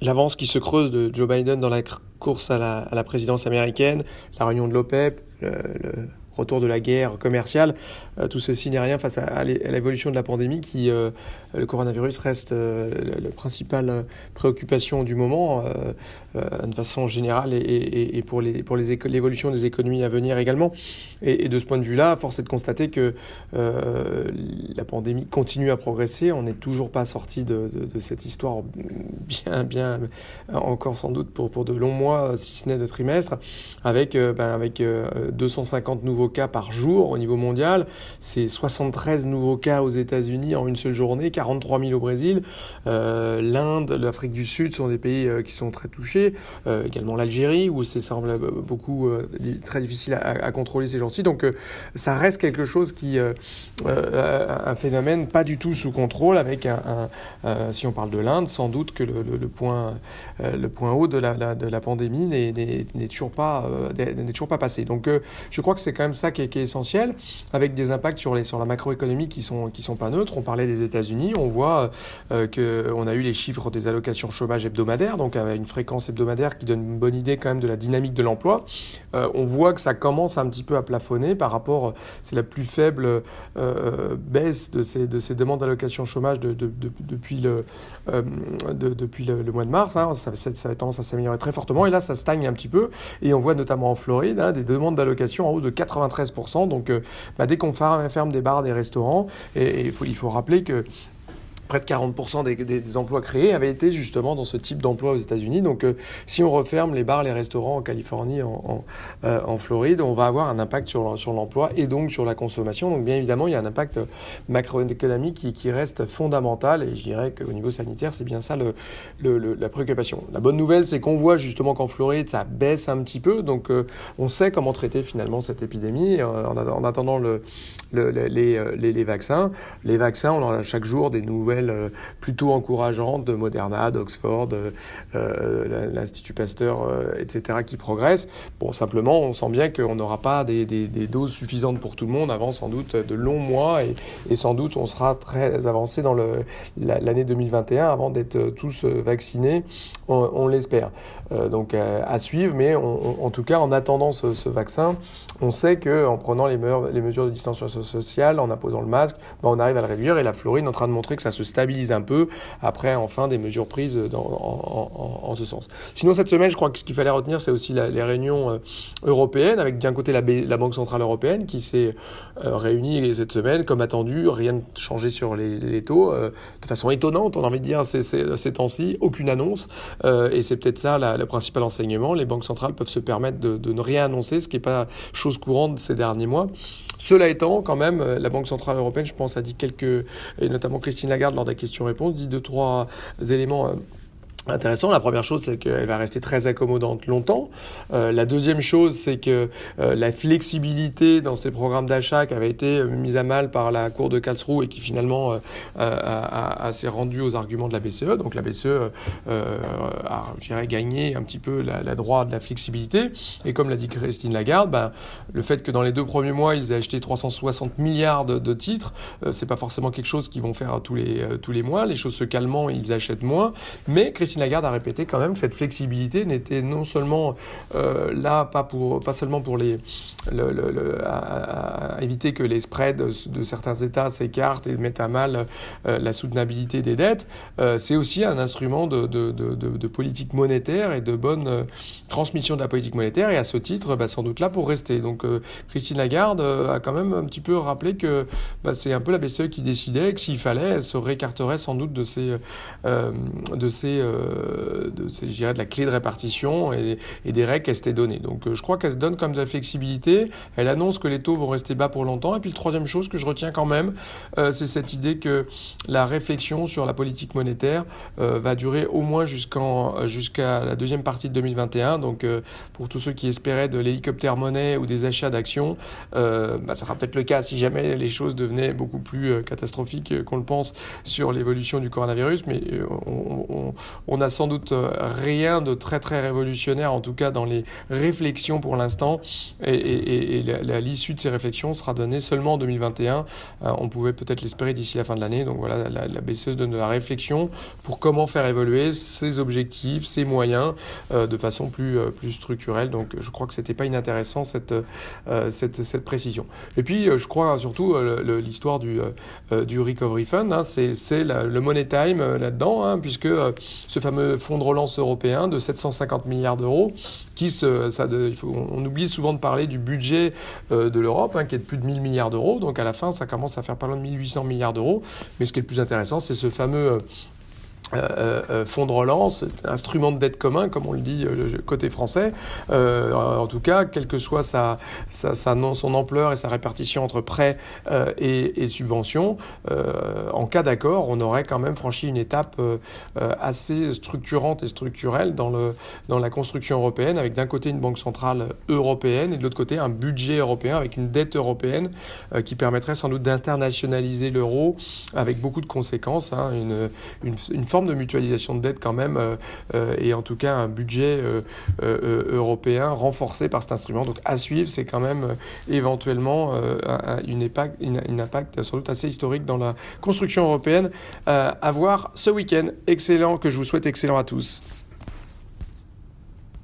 l'avance qui se creuse de Joe Biden dans la course à la, présidence américaine, la réunion de l'OPEP, le, le retour de la guerre commerciale, euh, tout ceci n'est rien face à, l'évolution de la pandémie qui, euh, le coronavirus reste euh, la, principale préoccupation du moment de façon générale et, pour les pour l'évolution des économies à venir également. Et, de ce point de vue-là, force est de constater que la pandémie continue à progresser. On n'est toujours pas sorti de, cette histoire bien bien encore sans doute pour de longs mois, si ce n'est de trimestres, avec ben, avec 250 nouveaux cas par jour au niveau mondial. C'est 73 nouveaux cas aux États-Unis en une seule journée, 43 000 au Brésil. Euh, L'Inde, l'Afrique du Sud sont des pays euh, qui sont très touchés. Euh, également l'Algérie, où c'est semble beaucoup très difficile à, contrôler ces gens-ci. Donc ça reste quelque chose qui, un phénomène pas du tout sous contrôle, avec un, si on parle de l'Inde, sans doute que le, point, le point haut de la, de la pandémie n'est toujours pas n'est toujours pas passé. Donc je crois que c'est quand même ça qui est, essentiel, avec des impacts sur, les, sur la macroéconomie qui sont, qui sont pas neutres. On parlait des États-Unis, on voit euh, qu'on a eu les chiffres des allocations chômage hebdomadaires, donc avec une fréquence hebdomadaire qui donne une bonne idée quand même de la dynamique de l'emploi. Euh, on voit que ça commence un petit peu à plafonner par rapport, c'est la plus faible euh, baisse de ces, de ces demandes d'allocation chômage de, de, depuis, le, depuis le, mois de mars. Hein. Ça, ça, a tendance à s'améliorer très fortement et là ça stagne un petit peu et on voit notamment en Floride hein, des demandes d'allocation en hausse de 93%. Donc bah, dès qu'on ferme des bars, des restaurants. Et, il faut rappeler que près de 40% des, emplois créés avaient été justement dans ce type d'emploi aux États-Unis. Donc, euh, si on referme les bars, les restaurants en Californie, euh, en Floride, on va avoir un impact sur, sur l'emploi et donc sur la consommation. Donc, bien évidemment, il y a un impact macroéconomique qui, qui reste fondamental. Et je dirais qu'au niveau sanitaire, c'est bien ça le, la préoccupation. La bonne nouvelle, c'est qu'on voit justement qu'en Floride, ça baisse un petit peu. Donc, euh, on sait comment traiter finalement cette épidémie en, en attendant le, les, les, les vaccins. Les vaccins, on a chaque jour des nouvelles euh, plutôt encourageantes de Moderna, d'Oxford, euh, euh, l'Institut Pasteur, etc., qui progressent. Bon, simplement, on sent bien qu'on n'aura pas des, doses suffisantes pour tout le monde avant sans doute de longs mois et, sans doute on sera très avancé dans l'année 2021 avant d'être tous vaccinés, on, l'espère. donc à suivre, mais en tout cas, en attendant ce, vaccin, on sait qu'en prenant les, les, mesures de distanciation sociale, en imposant le masque, ben, on arrive à le réduire et la Floride est en train de montrer que ça se stabilise un peu après enfin des mesures prises dans, en, ce sens. Sinon cette semaine, je crois que ce qu'il fallait retenir, c'est aussi les réunions euh, européennes avec d'un côté la, Banque centrale européenne qui s'est euh, réunie cette semaine comme attendu, rien de changé sur les, taux euh, de façon étonnante, on a envie de dire ces, temps-ci, aucune annonce et c'est peut-être ça le principal enseignement. Les banques centrales peuvent se permettre de ne rien annoncer, ce qui n'est pas chose courante ces derniers mois. Cela étant, quand même, la Banque centrale européenne, je pense, a dit quelques, et notamment Christine Lagarde lors des questions-réponses, dit deux, trois éléments euh, intéressant. La première chose, c'est qu'elle va rester très accommodante longtemps. Euh, la deuxième chose, c'est que euh, la flexibilité dans ces programmes d'achat qui avait été euh, mise à mal par la Cour de Karlsruhe et qui finalement euh, a, a, s'est rendue aux arguments de la BCE. Donc la BCE a, j'irais, gagné un petit peu la, la droit de la flexibilité. Et comme l'a dit Christine Lagarde, ben, le fait que dans les deux premiers mois, ils aient acheté 360 milliards de, de titres, c'est pas forcément quelque chose qu'ils vont faire tous les, tous les mois. Les choses se calmant, ils achètent moins. Mais Christine Lagarde a répété quand même que cette flexibilité n'était non seulement euh, là, pas, pour, pas seulement pour les, éviter que les spreads de certains États s'écartent et mettent à mal euh, la soutenabilité des dettes, euh, c'est aussi un instrument de, politique monétaire et de bonne transmission de la politique monétaire, et à ce titre, bah, sans doute là pour rester. Donc Christine Lagarde a quand même un petit peu rappelé que bah, c'est un peu la BCE qui décidait, que s'il fallait, elle se récarterait sans doute de ces, de ces euh, de, de, de la clé de répartition et, des règles qu'elle s'était données. Donc euh, je crois qu'elle se donne comme de la flexibilité. Elle annonce que les taux vont rester bas pour longtemps. Et puis, troisième chose que je retiens quand même, euh, c'est cette idée que la réflexion sur la politique monétaire va durer au moins jusqu'à la deuxième partie de 2021. Donc, pour tous ceux qui espéraient de l'hélicoptère monnaie ou des achats d'actions, bah, ça sera peut-être le cas si jamais les choses devenaient beaucoup plus catastrophiques qu'on le pense sur l'évolution du coronavirus. Mais on, on n'a sans doute rien de très très révolutionnaire, en tout cas dans les réflexions pour l'instant. Et, l'issue de ces réflexions sera donnée seulement en 2021. on pouvait peut-être l'espérer d'ici la fin de l'année. Donc voilà, la, la BCE donne de la réflexion pour comment faire évoluer ses objectifs, ses moyens de façon plus, plus structurelle. Donc je crois que c'était pas inintéressant cette, cette, cette précision. Et puis je crois surtout l'histoire du, du Recovery Fund, hein, c'est le money time là-dedans, hein, puisque ce fameux fonds de relance européen de 750 milliards d'euros, on oublie souvent de parler du budget euh, de l'Europe, hein, qui est de plus de 1000 milliards d'euros. Donc à la fin, ça commence à faire pas loin de 1800 milliards d'euros. Mais ce qui est le plus intéressant, c'est ce fameux euh, euh, euh, fonds de relance, instrument de dette commun, comme on le dit euh, côté français. en tout cas, quelle que soit sa, sa, son ampleur et sa répartition entre prêts et, et, subventions, en cas d'accord, on aurait quand même franchi une étape assez structurante et structurelle dans, le, dans la construction européenne, avec d'un côté une banque centrale européenne et de l'autre côté un budget européen avec une dette européenne qui permettrait sans doute d'internationaliser l'euro avec beaucoup de conséquences, hein, une, une, une forme de mutualisation de dette quand même, euh, euh, et en tout cas un budget euh, européen renforcé par cet instrument. Donc à suivre, c'est quand même éventuellement une, impact, une, impact sans doute assez historique dans la construction européenne à voir ce week-end. Excellent, que je vous souhaite excellent à tous.